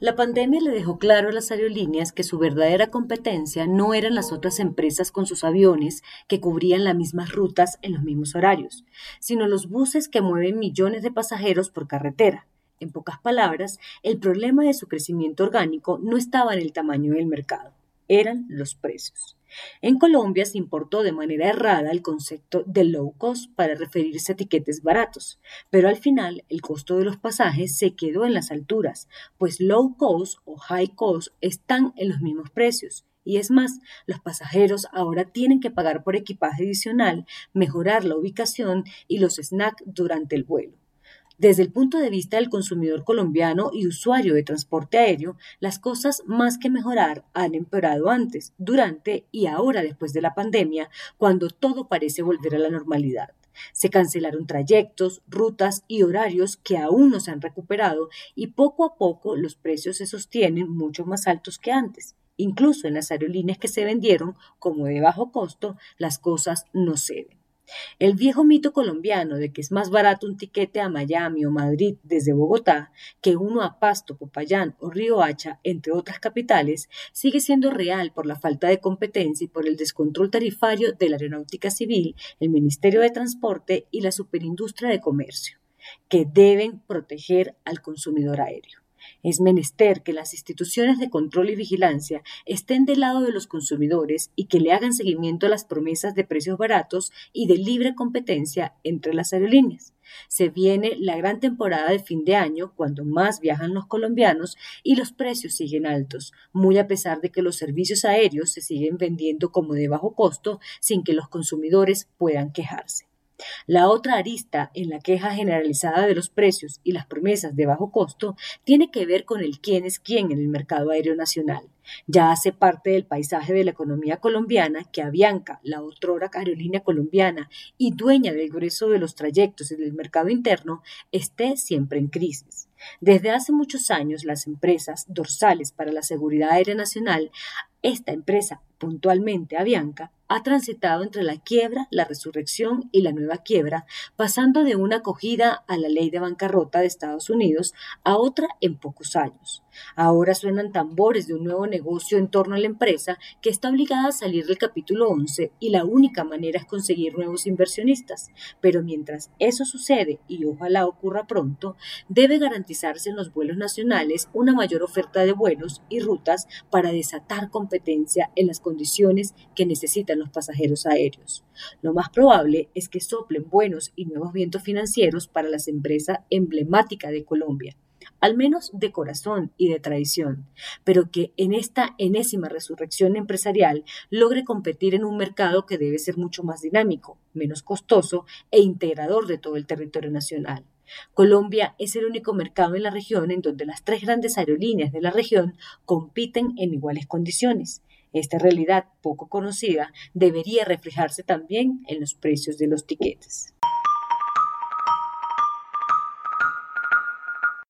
La pandemia le dejó claro a las aerolíneas que su verdadera competencia no eran las otras empresas con sus aviones que cubrían las mismas rutas en los mismos horarios, sino los buses que mueven millones de pasajeros por carretera. En pocas palabras, el problema de su crecimiento orgánico no estaba en el tamaño del mercado, eran los precios. En Colombia se importó de manera errada el concepto de low cost para referirse a etiquetes baratos, pero al final el costo de los pasajes se quedó en las alturas, pues low cost o high cost están en los mismos precios. Y es más, los pasajeros ahora tienen que pagar por equipaje adicional, mejorar la ubicación y los snacks durante el vuelo. Desde el punto de vista del consumidor colombiano y usuario de transporte aéreo, las cosas más que mejorar han empeorado antes, durante y ahora después de la pandemia, cuando todo parece volver a la normalidad. Se cancelaron trayectos, rutas y horarios que aún no se han recuperado y poco a poco los precios se sostienen mucho más altos que antes. Incluso en las aerolíneas que se vendieron como de bajo costo, las cosas no ceden. El viejo mito colombiano de que es más barato un tiquete a Miami o Madrid desde Bogotá que uno a Pasto, Popayán o Río Hacha, entre otras capitales, sigue siendo real por la falta de competencia y por el descontrol tarifario de la aeronáutica civil, el Ministerio de Transporte y la Superindustria de Comercio, que deben proteger al consumidor aéreo. Es menester que las instituciones de control y vigilancia estén del lado de los consumidores y que le hagan seguimiento a las promesas de precios baratos y de libre competencia entre las aerolíneas. Se viene la gran temporada de fin de año, cuando más viajan los colombianos y los precios siguen altos, muy a pesar de que los servicios aéreos se siguen vendiendo como de bajo costo sin que los consumidores puedan quejarse. La otra arista en la queja generalizada de los precios y las promesas de bajo costo tiene que ver con el quién es quién en el mercado aéreo nacional. Ya hace parte del paisaje de la economía colombiana que Avianca, la otrora aerolínea colombiana y dueña del grueso de los trayectos en el mercado interno, esté siempre en crisis. Desde hace muchos años, las empresas dorsales para la seguridad aérea nacional, esta empresa, puntualmente Avianca, ha transitado entre la quiebra, la resurrección y la nueva quiebra, pasando de una acogida a la ley de bancarrota de Estados Unidos a otra en pocos años. Ahora suenan tambores de un nuevo negocio en torno a la empresa que está obligada a salir del capítulo 11 y la única manera es conseguir nuevos inversionistas. Pero mientras eso sucede, y ojalá ocurra pronto, debe garantizarse en los vuelos nacionales una mayor oferta de vuelos y rutas para desatar competencia en las condiciones que necesitan los pasajeros aéreos. Lo más probable es que soplen buenos y nuevos vientos financieros para las empresas emblemáticas de Colombia al menos de corazón y de tradición, pero que en esta enésima resurrección empresarial logre competir en un mercado que debe ser mucho más dinámico, menos costoso e integrador de todo el territorio nacional. Colombia es el único mercado en la región en donde las tres grandes aerolíneas de la región compiten en iguales condiciones. Esta realidad poco conocida debería reflejarse también en los precios de los tiquetes.